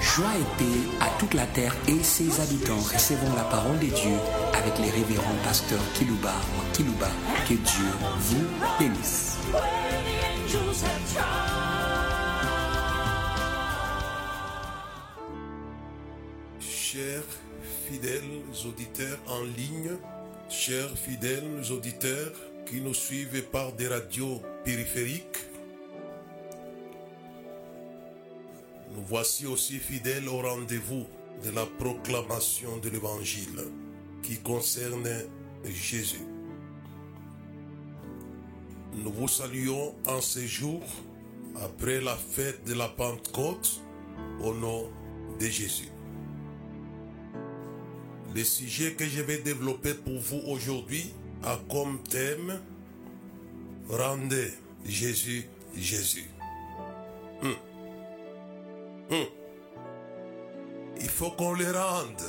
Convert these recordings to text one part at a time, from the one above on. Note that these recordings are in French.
Joie et paix à toute la terre et ses habitants. Recevons la parole de Dieu avec les révérends pasteurs Kilouba ou Kilouba. Que Dieu vous bénisse. Chers fidèles auditeurs en ligne, chers fidèles auditeurs qui nous suivent par des radios périphériques, nous voici aussi fidèles au rendez-vous de la proclamation de l'Évangile qui concerne Jésus. Nous vous saluons en ce jour après la fête de la Pentecôte au nom de Jésus. Le sujet que je vais développer pour vous aujourd'hui a comme thème Rendez Jésus Jésus. Hum. Qu'on le rende.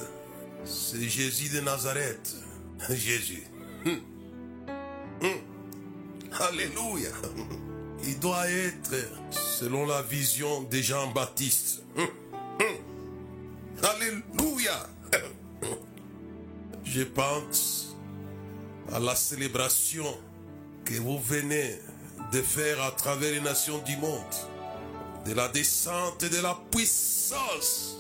C'est Jésus de Nazareth. Jésus. Hum. Hum. Alléluia. Il doit être selon la vision de Jean-Baptiste. Hum. Alléluia. Je pense à la célébration que vous venez de faire à travers les nations du monde, de la descente et de la puissance.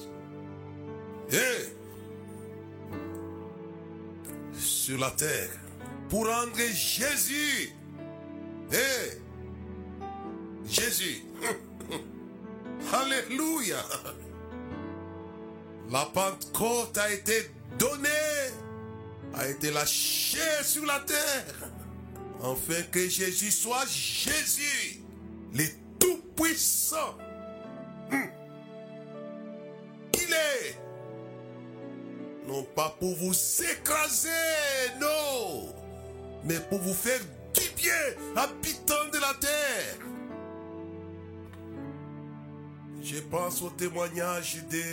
Sur la terre, pour rendre Jésus, et Jésus, Alléluia. La Pentecôte a été donnée a été lâché sur la terre, afin que Jésus soit Jésus, le Tout-Puissant. Non pas pour vous écraser, non, mais pour vous faire du bien, habitants de la terre. Je pense au témoignage de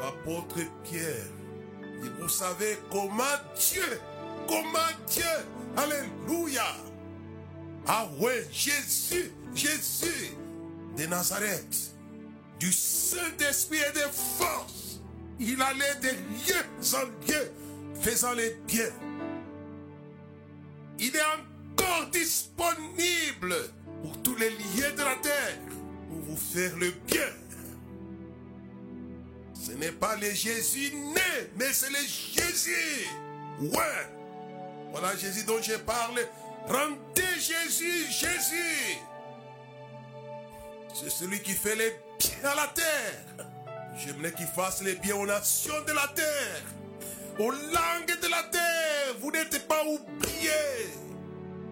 l'apôtre Pierre. Et vous savez comment Dieu, comment Dieu, Alléluia, ah ouais, Jésus, Jésus de Nazareth, du Saint-Esprit et de force, il allait de lieu en lieu, faisant les biens. Il est encore disponible pour tous les lieux de la terre, pour vous faire le bien. Ce n'est pas le Jésus né, mais c'est le Jésus. Ouais. Voilà Jésus dont je parle. Rendez Jésus, Jésus. C'est celui qui fait les biens à la terre. J'aimerais qu'il fasse les biens aux nations de la terre, aux langues de la terre. Vous n'êtes pas oubliés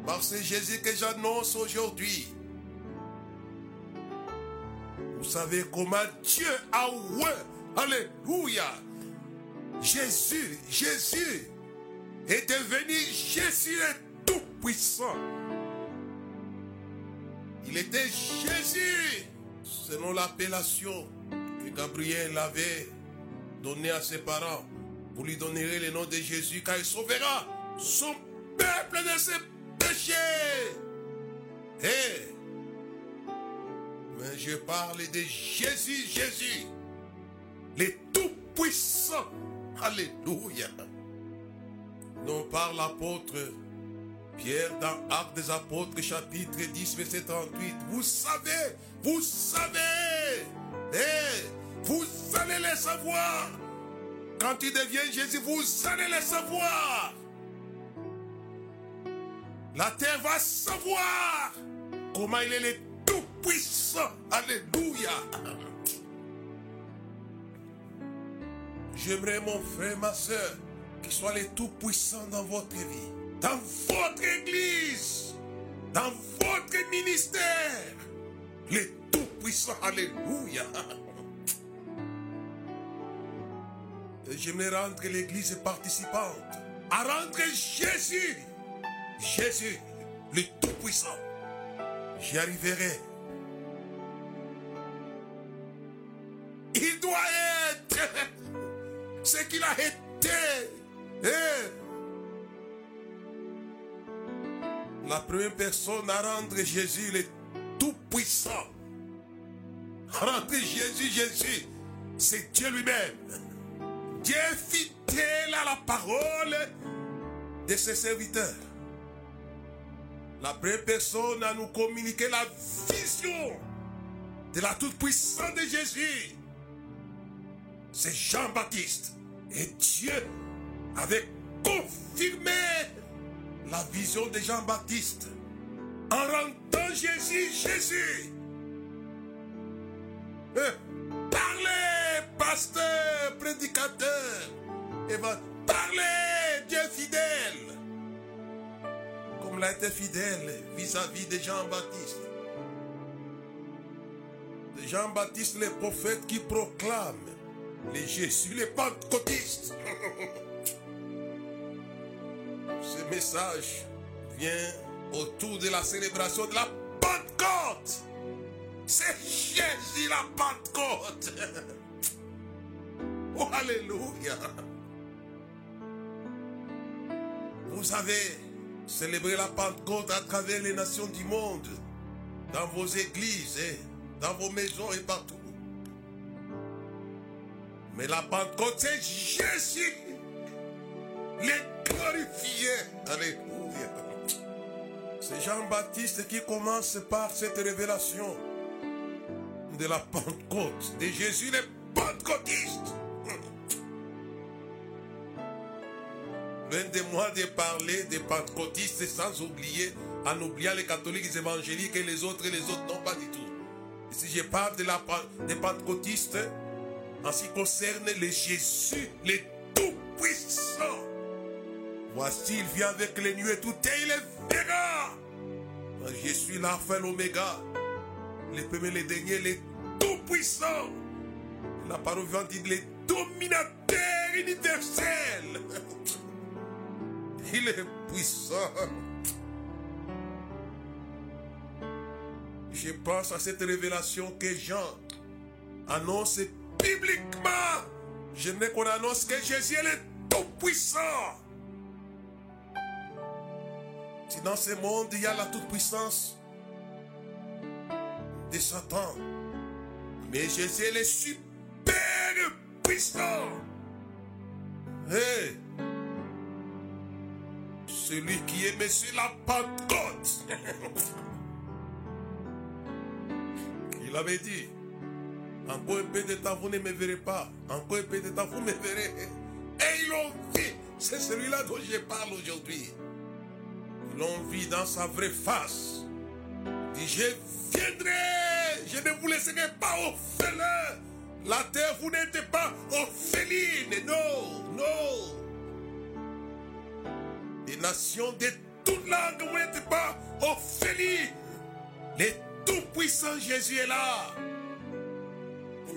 par ce Jésus que j'annonce aujourd'hui. Vous savez comment Dieu a oué Alléluia. Jésus, Jésus est devenu Jésus le Tout-Puissant. Il était Jésus selon l'appellation que Gabriel avait donnée à ses parents. Vous lui donnerez le nom de Jésus car il sauvera son peuple de ses péchés. Et mais je parle de Jésus, Jésus le Tout-Puissant. Alléluia. Non par l'apôtre Pierre dans Actes des Apôtres, chapitre 10, verset 38. Vous savez, vous savez, vous allez les savoir. Quand il devient Jésus, vous allez les savoir. La terre va savoir comment il est le Tout-Puissant. Alléluia. J'aimerais mon frère, ma soeur, qu'il soit le Tout-Puissant dans votre vie, dans votre église, dans votre ministère. Le Tout-Puissant, Alléluia. J'aimerais rendre l'église participante à rendre Jésus, Jésus, le Tout-Puissant. J'y arriverai. Il doit être ce qu'il a été. Eh. la première personne à rendre Jésus le Tout-Puissant. Rendre Jésus, Jésus, c'est Dieu lui-même. Dieu fidèle à la parole de ses serviteurs. La première personne à nous communiquer la vision de la toute-puissance de Jésus, c'est Jean-Baptiste. Et Dieu avait confirmé la vision de Jean-Baptiste en rendant Jésus, Jésus. Euh, parlez, pasteur, Et va parler, Dieu fidèle. Comme il a été fidèle vis-à-vis de Jean-Baptiste. Jean-Baptiste, le prophète qui proclame les Jésus, les pentecôtistes. Ce message vient autour de la célébration de la Pentecôte. C'est Jésus la Pentecôte. Oh, Alléluia. Vous avez célébré la Pentecôte à travers les nations du monde, dans vos églises, dans vos maisons et partout. Mais la Pentecôte, c'est Jésus, les glorifié. Alléluia. C'est Jean-Baptiste qui commence par cette révélation de la Pentecôte, de Jésus, les pentecôtistes. Loin de parler des pentecôtistes sans oublier, en oubliant les catholiques évangéliques et les autres et les autres, non pas du tout. Si je parle de la, des pentecôtistes, en ce qui concerne les Jésus, les tout-puissants, voici, il vient avec les nuées tout et il est verra. Je suis l'alpha et l'oméga, les premiers, les derniers, les tout-puissants. La parole vient dire les dominateurs universels. Il est puissant. Je pense à cette révélation que Jean annonce bibliquement. Je n'ai qu'on annonce que Jésus est le tout-puissant. Si dans ce monde il y a la toute-puissance de Satan, mais Jésus est le super puissant. Hey, celui qui est sur la Pentecôte. Il avait dit, encore un peu de temps, vous ne me verrez pas. Encore un peu de temps, vous me verrez. Et ils l'ont vu. C'est celui-là dont je parle aujourd'hui. Ils l'ont vu dans sa vraie face. Dit, je viendrai. Je ne vous laisserai pas orphelin. La terre, vous n'êtes pas orpheline. Non, non. Des nations de toute langue, vous n'êtes pas orphelines. Le tout-puissant Jésus est là.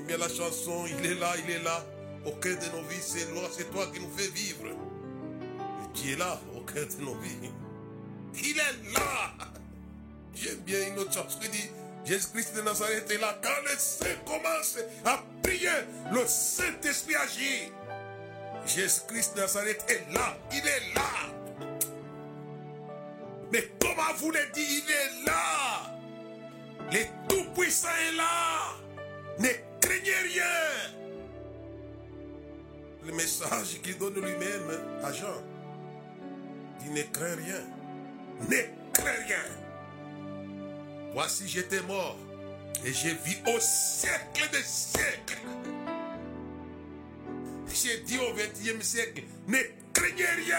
Bien la chanson, il est là, il est là. Au cœur de nos vies, c'est toi, c'est toi qui nous fais vivre. Et tu es là, au cœur de nos vies. Il est là. J'aime bien une autre chanson qui dit Jésus-Christ de Nazareth est là. Quand le Saint commence à prier, le Saint-Esprit agit. Jésus-Christ de Nazareth est là. Il est là. Mais comment vous le dites, il est là. Le Tout-Puissant est là. Ne craignez rien. Le message qu'il donne lui-même à Jean. Il ne craint rien. Ne crains rien. Voici, j'étais mort et j'ai vu au siècle des siècles. J'ai dit au XXe siècle, ne craignez rien.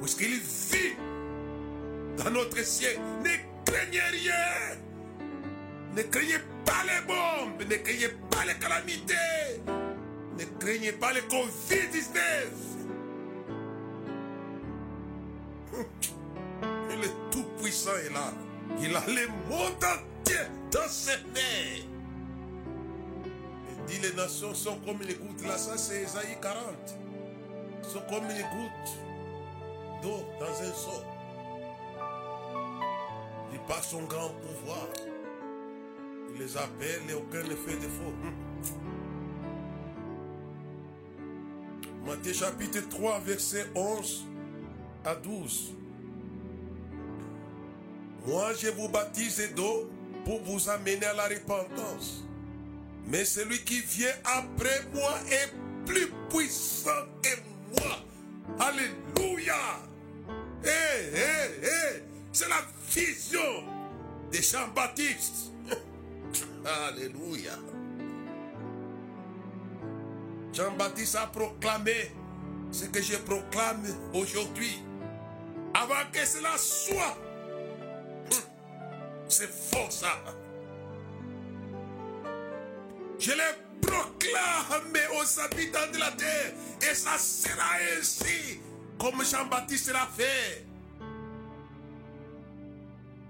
Puisqu'il vit dans notre siècle, ne craignez rien. Ne craignez pas les bombes, ne craignez pas les calamités, ne craignez pas le Covid-19. Le Tout-Puissant est là. Il a le monde entier dans ses mains. Il dit les nations sont comme une goutte. Là, ça c'est Esaïe 40. Sont comme une goutte d'eau dans un seau. Par son grand pouvoir. Il les appelle et aucun ne fait défaut. Matthieu chapitre 3, verset 11 à 12. Moi, je vous baptise d'eau pour vous amener à la repentance. Mais celui qui vient après moi est plus puissant que moi. Alléluia. Hé, hé, hé. C'est la vision de Jean-Baptiste. Alléluia. Jean-Baptiste a proclamé ce que je proclame aujourd'hui. Avant que cela soit. C'est faux ça. Je les proclame aux habitants de la terre. Et ça sera ainsi comme Jean-Baptiste l'a fait.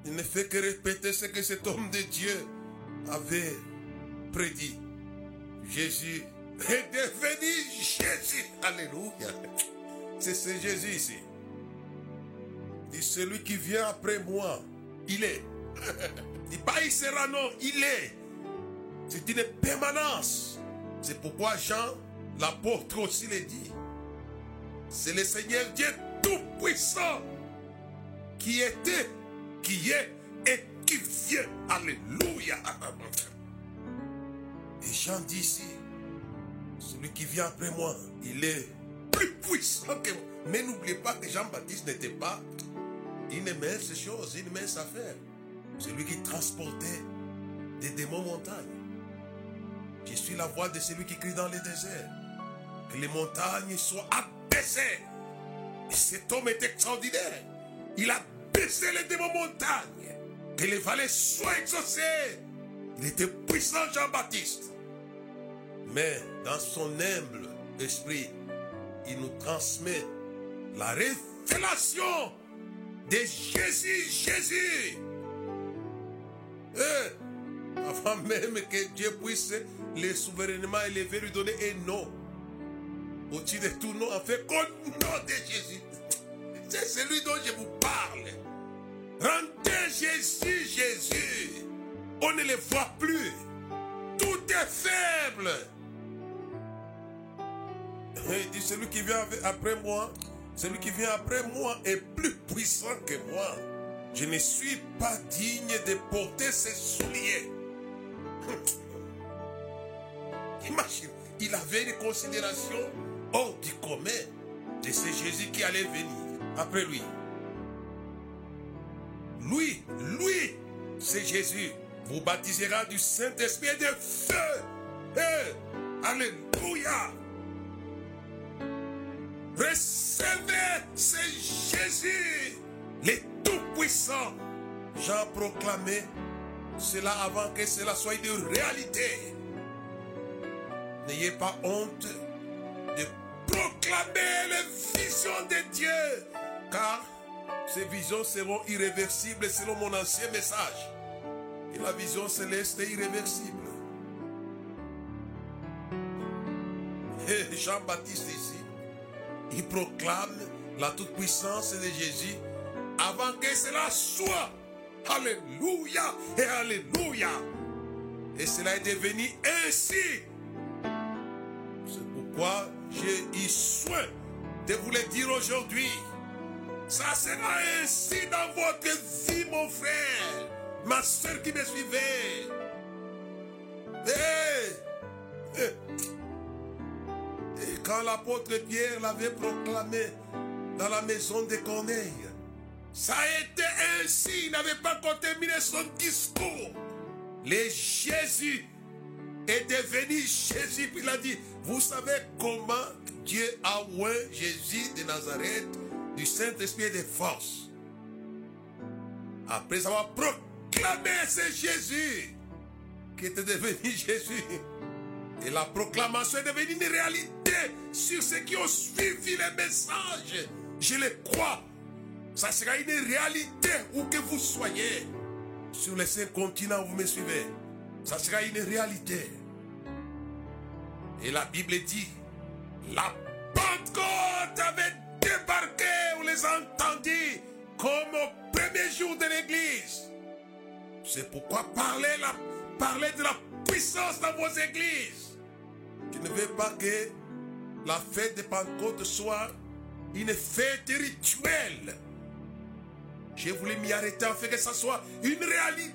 Il ne fait que répéter ce que cet homme de Dieu avait prédit. Jésus est devenu Jésus. Alléluia. C'est ce Jésus ici. Dit celui qui vient après moi, il est. Dit pas il sera, non, il est. C'est une permanence. C'est pourquoi Jean, l'apôtre aussi l'a dit. C'est le Seigneur Dieu Tout-Puissant qui était, qui est et qui vient. Alléluia. Et Jean dit ici, celui qui vient après moi, il est plus puissant que moi. Mais n'oubliez pas que Jean-Baptiste n'était pas une mince chose, une mince affaire. C'est lui qui transportait des démons montagnes. Je suis la voix de celui qui crie dans les déserts. Que les montagnes soient abaissées. Et cet homme est extraordinaire. Il a baissé les démons montagnes. Que les vallées soient exaucées. Il était puissant Jean-Baptiste. Mais dans son humble esprit, il nous transmet la révélation de Jésus, Jésus. Avant même que Dieu puisse les souverainement élever, lui donner un nom. Au-dessus de tout nom, en fait, qu'au nom de Jésus. C'est celui dont je vous parle. Rendez Jésus, Jésus. On ne le voit plus. Tout est faible. Il dit, celui qui vient après moi, celui qui vient après moi est plus puissant que moi. Je ne suis pas digne de porter ses souliers. Imagine, il avait une considération hors du commun de ce Jésus qui allait venir après lui. Lui, lui, c'est Jésus, vous baptisera du Saint-Esprit de feu. Alléluia. Recevez ce Jésus, le Tout-Puissant. Jean proclamé cela avant que cela soit une réalité. N'ayez pas honte de proclamer les visions de Dieu, car ces visions seront irréversibles selon mon ancien message. Et la vision céleste est irréversible. Jean-Baptiste ici, il proclame la toute-puissance de Jésus avant que cela soit. Alléluia et Alléluia. Et cela est devenu ainsi. C'est pourquoi j'ai eu soin de vous le dire aujourd'hui. Ça sera ainsi dans votre vie, mon frère, ma soeur qui me suivait. Et, et quand l'apôtre Pierre l'avait proclamé dans la maison de Corneille, ça a été ainsi. Il n'avait pas encore terminé son discours. Le Jésus est devenu Jésus. Puis il a dit, vous savez comment Dieu a oint Jésus de Nazareth? Du Saint-Esprit et de force. Après avoir proclamé ce Jésus qui était devenu Jésus. Et la proclamation est devenue une réalité sur ceux qui ont suivi les messages. Je le crois. Ça sera une réalité où que vous soyez. Sur les cinq continents où vous me suivez. Ça sera une réalité. Et la Bible dit, la Pentecôte avait débarqué, on les a entendus comme au premier jour de l'église. C'est pourquoi parler, la, parler de la puissance dans vos églises. Je ne veux pas que la fête de Pentecôte soit une fête rituelle. J'ai voulu m'y arrêter afin que ça soit une réalité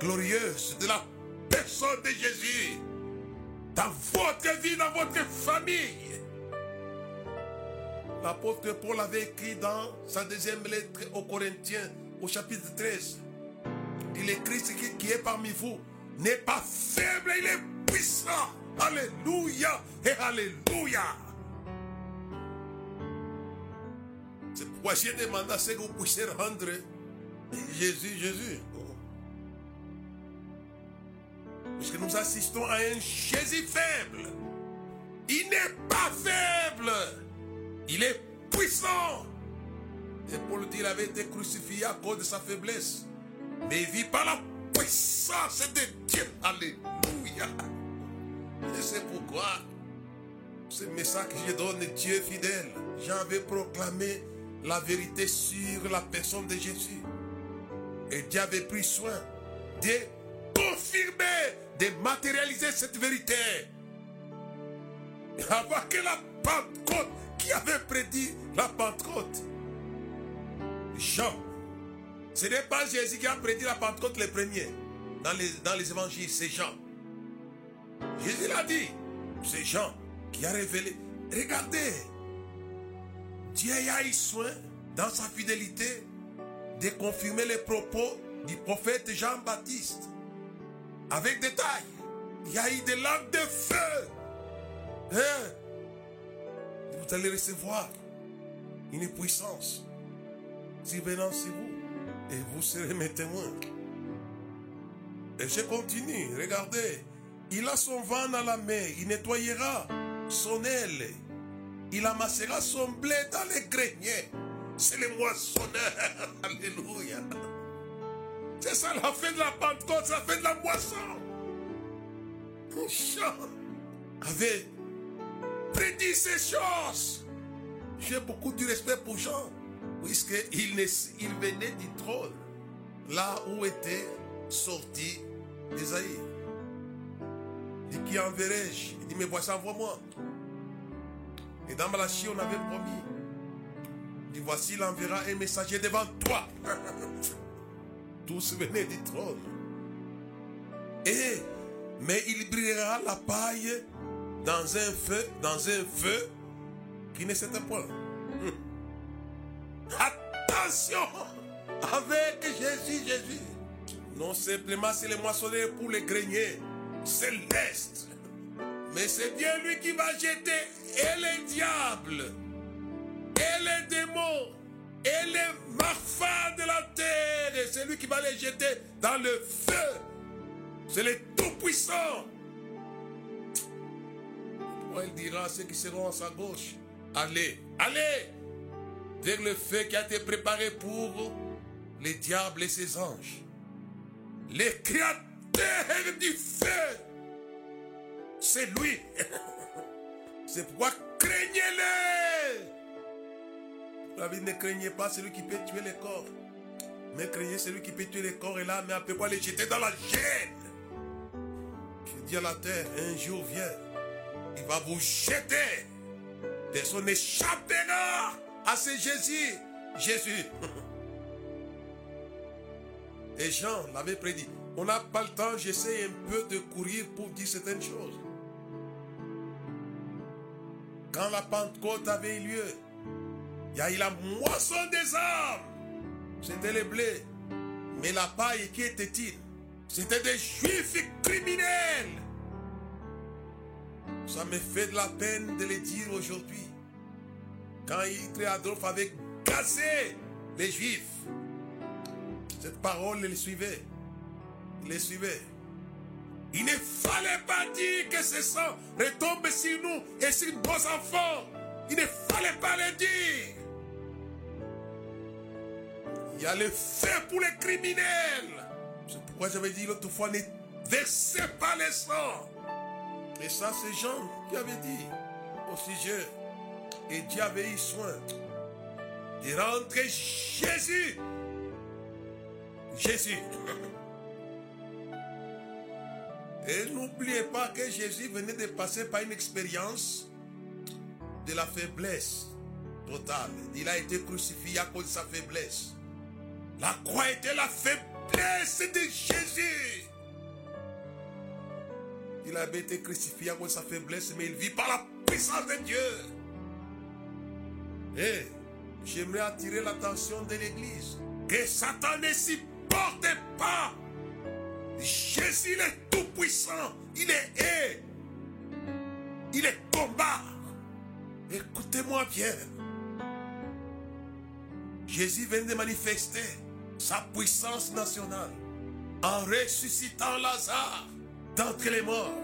glorieuse de la personne de Jésus dans votre vie, dans votre famille. L'apôtre Paul avait écrit dans sa deuxième lettre aux Corinthiens, au chapitre 13. Il écrit ce qui est parmi vous n'est pas faible, il est puissant. Alléluia et Alléluia. C'est pourquoi j'ai demandé à ce que vous puissiez rendre Jésus, Jésus. Puisque nous assistons à un Jésus faible. Il n'est pas faible. Il est puissant. Et Paul dit qu'il avait été crucifié à cause de sa faiblesse. Mais il vit par la puissance de Dieu. Alléluia. Et c'est pourquoi ce message que je donne, Dieu fidèle, j'avais proclamé la vérité sur la personne de Jésus. Et Dieu avait pris soin de confirmer, de matérialiser cette vérité. Avant que la Pentecôte, qui avait prédit la Pentecôte Jean. Ce n'est pas Jésus qui a prédit la Pentecôte les premiers dans les, dans les évangiles, c'est Jean. Jésus l'a dit, c'est Jean qui a révélé. Regardez, Dieu a eu soin, dans sa fidélité, de confirmer les propos du prophète Jean-Baptiste. Avec détail. Il y a eu des lampes de feu. Hein? Vous allez recevoir une puissance survenant sur vous. Et vous serez mes témoins. Et je continue. Regardez. Il a son vent dans la main. Il nettoyera son aile. Il amassera son blé dans les greniers. C'est le moissonneur. Alléluia. C'est ça la fin de la Pentecôte, la fin de la moisson. Avait prédit ces choses. J'ai beaucoup de respect pour Jean, puisqu'il il venait du trône, là où était sorti Isaïe. Il dit Qui enverrai-je? Il dit Mais voici, envoie-moi. Et dans Malachie, on avait promis. Il dit Voici, il enverra un messager devant toi. Tous venaient du trône. Et, mais il brillera la paille dans un feu, dans un feu qui ne s'éteint point. Attention avec Jésus, Jésus. Non simplement c'est le moissonneur pour les greniers célestes. Mais c'est bien lui qui va jeter et les diables, et les démons, et les marfans de la terre. C'est lui qui va les jeter dans le feu. C'est le Tout-Puissant. Il dira à ceux qui seront à sa gauche, allez, allez vers le feu qui a été préparé pour les diables et ses anges. Les créateurs du feu. C'est lui. C'est pourquoi craignez-le. La vie ne craignez pas celui qui peut tuer les corps. Mais craignez celui qui peut tuer les corps et là, mais après quoi les jeter dans la gêne. Je dis à la terre, un jour vient, il va vous jeter. Personne n'échappera à ce Jésus. Jésus. Et Jean l'avait prédit. On n'a pas le temps, j'essaie un peu de courir pour dire certaines choses. Quand la Pentecôte avait eu lieu, il y a eu la moisson des âmes. C'était le blé. Mais la paille, qui était-il? C'était des juifs criminels. Ça me fait de la peine de le dire aujourd'hui. Quand Hitler Adolphe avait cassé les juifs, cette parole les suivait. Il les suivait. Il ne fallait pas dire que ce sang retombe sur nous et sur nos enfants. Il ne fallait pas le dire. Il y a le feu pour les criminels. C'est pourquoi j'avais dit l'autre fois, ne versez pas le sang. Et ça, c'est Jean qui avait dit au sujet. Et Dieu avait eu soin de rentrer Jésus. Jésus. Et n'oubliez pas que Jésus venait de passer par une expérience de la faiblesse. totale. Il a été crucifié à cause de sa faiblesse. La croix était la faiblesse de Jésus. Il avait été crucifié à cause de sa faiblesse, mais il vit par la puissance de Dieu. Et j'aimerais attirer l'attention de l'Église que Satan ne supporte pas. Jésus est tout puissant. Il est. Il est combat. Écoutez-moi bien. Jésus vient de manifester sa puissance nationale en ressuscitant Lazare d'entre les morts.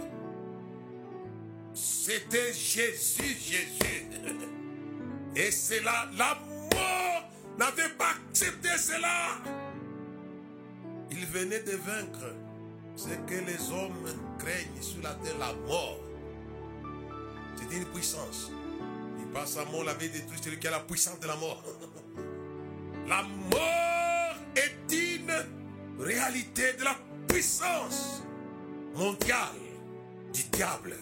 C'était Jésus, Jésus. Et c'est là, la mort n'avait pas accepté cela. Il venait de vaincre ce que les hommes craignent sur la terre, la mort. C'est une puissance. Il passe à mort, la vie détruit celui qui a la puissance de la mort. La mort est une réalité de la puissance mondiale du diable.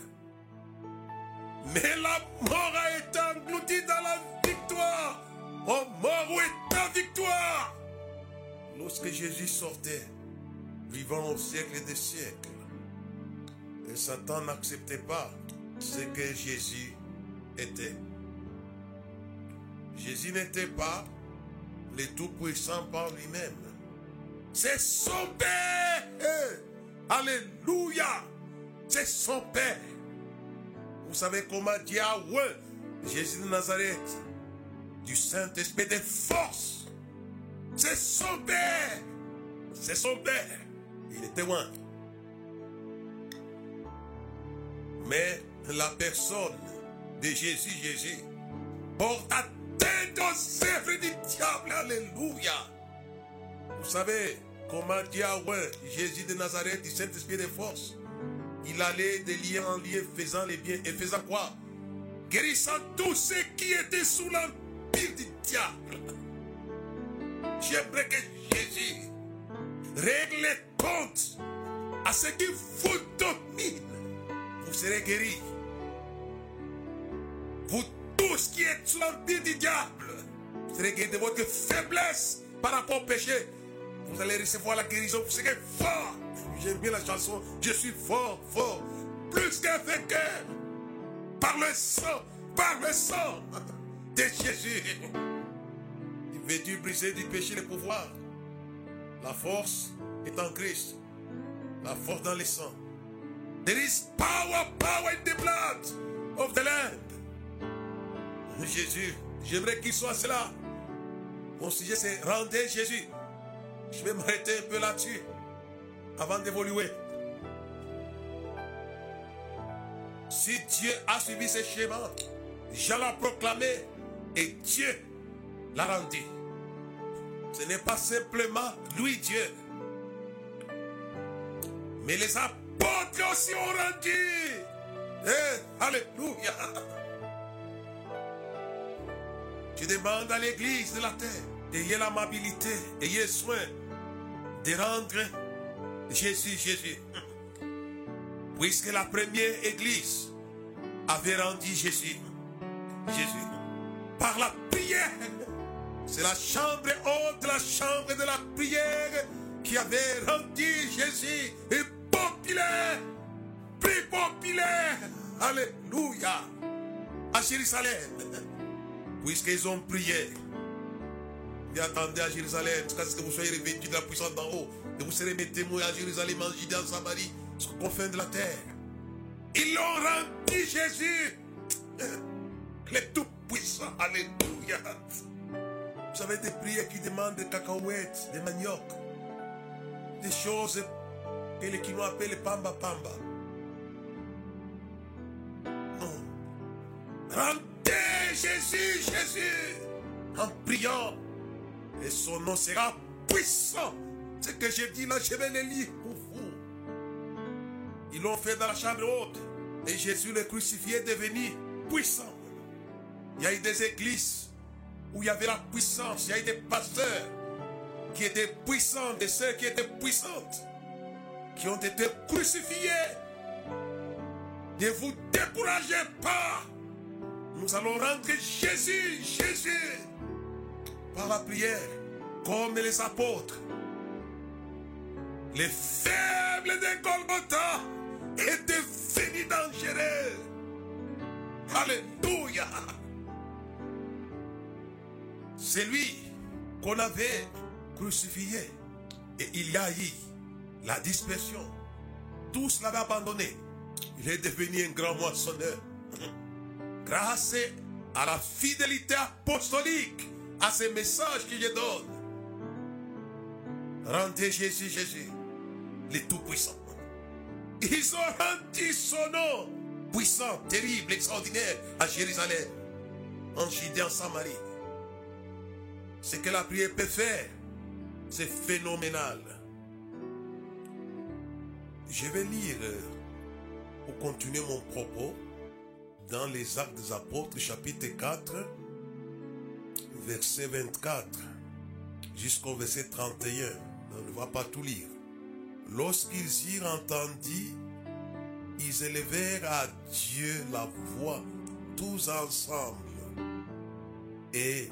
Mais la mort a été engloutie dans la victoire. Oh mort, où est ta victoire Lorsque Jésus sortait, vivant au siècle des siècles, et Satan n'acceptait pas ce que Jésus était. Jésus n'était pas le Tout-Puissant par lui-même. C'est son Père. Alléluia. C'est son Père. Vous savez comment Yahweh, Jésus de Nazareth, du Saint-Esprit des forces, c'est son Père. C'est son Père. Il est témoin. Mais la personne de Jésus, Jésus, porte atteinte aux œuvres du diable. Alléluia. Vous savez comment Yahweh, Jésus de Nazareth, du Saint-Esprit des forces, il allait de lieu en lieu faisant les biens et faisant quoi? Guérissant tous ceux qui étaient sous l'empire du diable. J'aimerais que Jésus règle les comptes à ceux qui vous dominent. Vous serez guéris. Vous tous qui êtes sous l'empire du diable, vous serez guéris de votre faiblesse par rapport au péché. Vous allez recevoir la guérison. Vous serez fort. J'aime bien la chanson. Je suis fort, fort. Plus qu'un vainqueur. Par le sang, par le sang de Jésus. Dieu briser du péché le pouvoir. La force est en Christ. La force dans le sang. There is power, power in the blood of the Lamb. Jésus, j'aimerais qu'il soit cela. Mon sujet c'est rendez Jésus. Je vais m'arrêter un peu là-dessus avant d'évoluer. Si Dieu a suivi ce schéma, j'allais proclamer et Dieu l'a rendu. Ce n'est pas simplement lui Dieu. Mais les apôtres aussi ont rendu. Eh, alléluia. Je demande à l'église de la terre Ayez l'amabilité, ayez soin de rendre Jésus, Jésus. Puisque la première église avait rendu Jésus, Jésus, par la prière. C'est la chambre haute, la chambre de la prière qui avait rendu Jésus et populaire, plus populaire. Alléluia. À Jérusalem. Puisqu'ils ont prié. Attendez à Jérusalem jusqu'à ce que vous soyez revêtus de la puissance d'en haut. Et vous serez mes témoins à Jérusalem, en Judée, en Samarie, le confins de la terre. Ils l'ont rendu Jésus. Le Tout-Puissant. Alléluia. Vous avez des prières qui demandent des cacahuètes, des manioc. Des choses que les Quinois appellent pamba pamba. Non. Rendez Jésus, Jésus. En priant. Et son nom sera puissant. Ce que j'ai dit là, je vais le lire pour vous. Ils l'ont fait dans la chambre haute. Et Jésus le crucifié est devenu puissant. Il y a eu des églises où il y avait la puissance. Il y a eu des pasteurs qui étaient puissants, des sœurs qui étaient puissantes, qui ont été crucifiés. Ne vous découragez pas. Nous allons rendre Jésus, Jésus, par la prière, comme les apôtres. Les faibles de Golgotha étaient venus dangereux. Alléluia. C'est lui qu'on avait crucifié. Et il y a eu la dispersion. Tous l'avaient abandonné. Il est devenu un grand moissonneur. Grâce à la fidélité apostolique, à ces messages que je donne. Rendez Jésus, Jésus, le Tout-Puissant. Ils ont rendu son nom puissant, terrible, extraordinaire à Jérusalem, en Judée, en Samarie. Ce que la prière peut faire, c'est phénoménal. Je vais lire, pour continuer mon propos, dans les Actes des Apôtres, chapitre 4, verset 24, jusqu'au verset 31. On ne va pas tout lire. Lorsqu'ils y entendit, ils élevèrent à Dieu la voix, tous ensemble. Et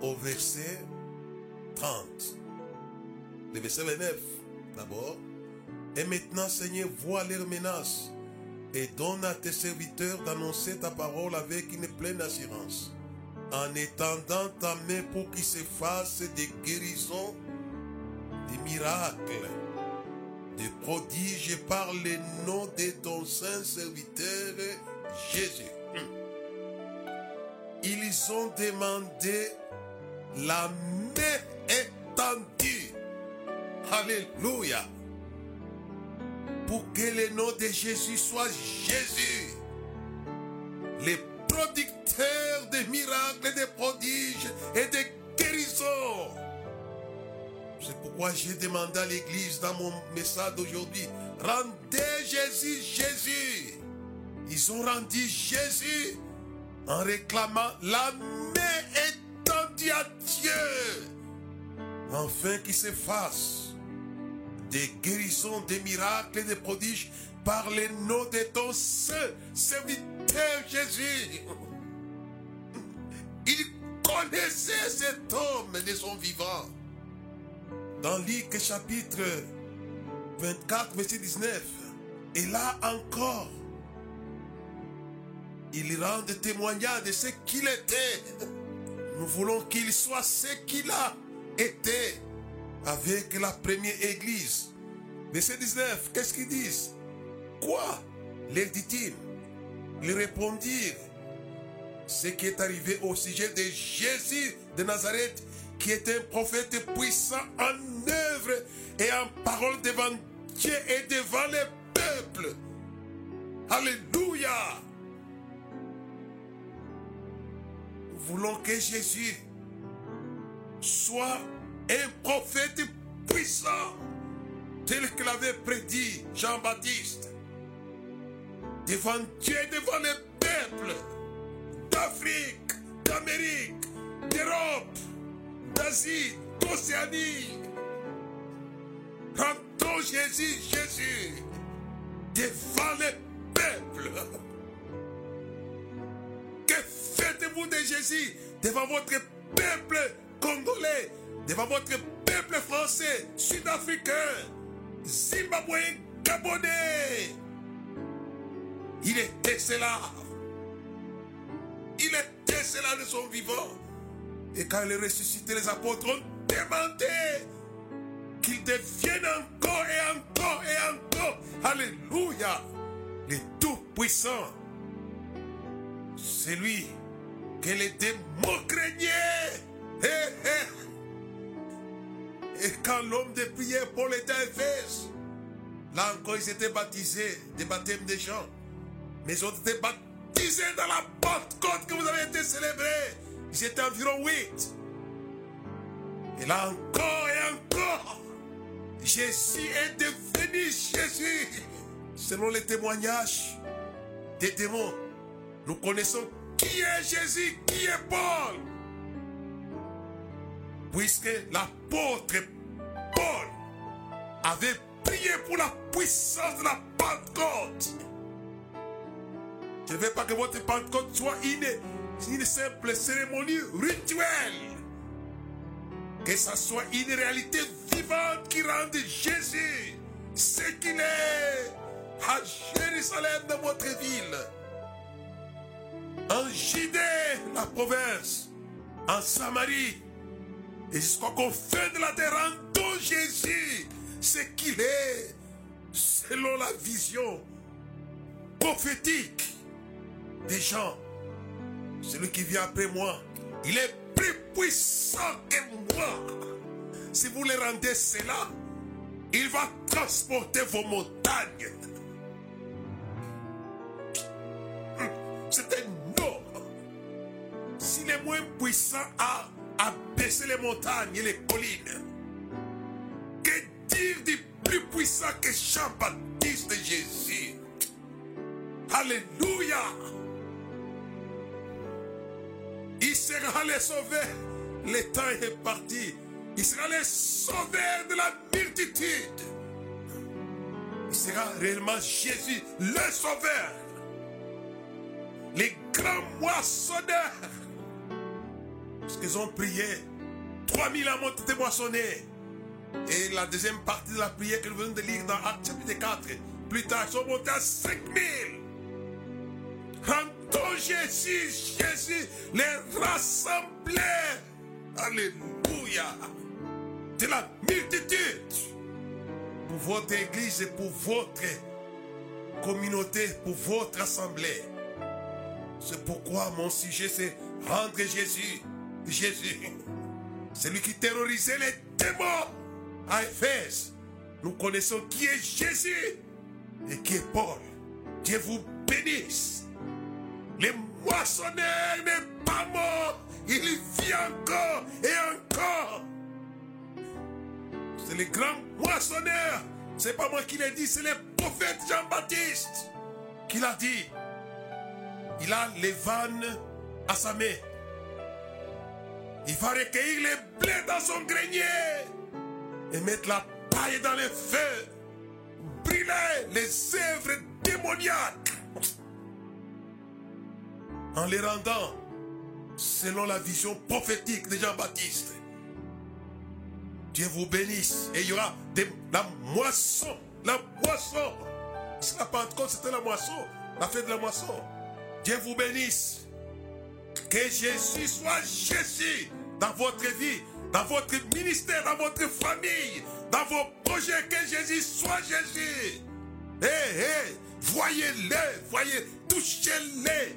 au verset 30, le verset 29 d'abord, et maintenant Seigneur, vois leurs menaces et donne à tes serviteurs d'annoncer ta parole avec une pleine assurance, en étendant ta main pour qu'ils se fassent des guérisons, des miracles, des prodiges par le nom de ton saint serviteur Jésus. Ils ont demandé la main étendue. Alléluia pour que le nom de Jésus soit Jésus, le des miracles, des prodiges et des guérisons. C'est pourquoi j'ai demandé à l'église dans mon message d'aujourd'hui, rendez Jésus, Jésus. Ils ont rendu Jésus en réclamant la main étendue à Dieu, afin qu'il se fasse des guérisons, des miracles et des prodiges par le nom de ton saint serviteur Jésus. Il connaissait cet homme de son vivant. Dans Luc chapitre 24, verset 19, et là encore, il rend témoignage de ce qu'il était. Nous voulons qu'il soit ce qu'il a été avec la première église. Verset 19, qu'est-ce qu'ils disent? Quoi? Leur dit-il Ils répondirent ce qui est arrivé au sujet de Jésus de Nazareth, qui est un prophète puissant en œuvre et en parole devant Dieu et devant les peuples. Alléluia. Nous voulons que Jésus soit un prophète puissant, tel que l'avait prédit Jean-Baptiste, devant Dieu, devant les peuples d'Afrique, d'Amérique, d'Europe, d'Asie, d'Océanie. Rendons Jésus, Jésus, devant les peuples. Que faites-vous de Jésus devant votre peuple congolais devant votre peuple français, sud-africain, zimbabwéen, gabonais? Il était cela. Il était cela de son vivant. Et quand il est ressuscité, les apôtres ont demandé qu'il devienne encore et encore et encore. Alléluia. Le Tout-Puissant. C'est lui que les démons craignaient. Hé, hé. Et quand l'homme de prière, Paul était à là encore, ils étaient baptisés, des baptêmes des gens. Mais ils ont été baptisés dans la Pentecôte que vous avez été célébrés. Ils étaient environ huit. Et là encore et encore, Jésus est devenu Jésus. Selon les témoignages des démons, nous connaissons qui est Jésus, qui est Paul puisque l'apôtre Paul avait prié pour la puissance de la Pentecôte. Je ne veux pas que votre Pentecôte soit une, simple cérémonie rituelle. Que ça soit une réalité vivante qui rende Jésus ce qu'il est à Jérusalem dans votre ville. En Judée, la province, en Samarie, et jusqu'au confin de la terre, rendons Jésus ce qu'il est, selon la vision prophétique des gens. Celui qui vient après moi, il est plus puissant que moi. Si vous le rendez cela, il va transporter vos montagnes. C'est un non. S'il est moins puissant à, à baisser les montagnes et les collines, que dire du plus puissant que Jean-Baptiste de Jésus? Alléluia. Sera le sauveur. Le temps est parti. Il sera le sauveur de la multitude. Il sera réellement Jésus, le sauveur. Les grands moissonneurs. Parce qu'ils ont prié. 3000 hommes ont été moissonnés. Et la deuxième partie de la prière que nous venons de lire dans Acte chapitre 4, plus tard, ils sont montés à 5000. Jésus, Jésus les rassemblait. Alléluia. De la multitude. Pour votre église et pour votre communauté, pour votre assemblée. C'est pourquoi mon sujet c'est rendre Jésus, Jésus. Celui qui terrorisait les démons à Éphèse. Nous connaissons qui est Jésus et qui est Paul. Dieu vous bénisse. Le moissonneur n'est pas mort. Il vit encore et encore. C'est le grand moissonneur. C'est pas moi qui l'ai dit, c'est le prophète Jean-Baptiste qui l'a dit. Il a les vannes à sa main. Il va recueillir les blés dans son grenier et mettre la paille dans les feux. Brûler les œuvres démoniaques en les rendant selon la vision prophétique de Jean-Baptiste. Dieu vous bénisse et il y aura la moisson, la moisson. C'est la Pentecôte, c'était la moisson, la fête de la moisson. Dieu vous bénisse. Que Jésus soit Jésus dans votre vie, dans votre ministère, dans votre famille, dans vos projets. Que Jésus soit Jésus. Hé, hé, voyez-le, voyez, touchez-les,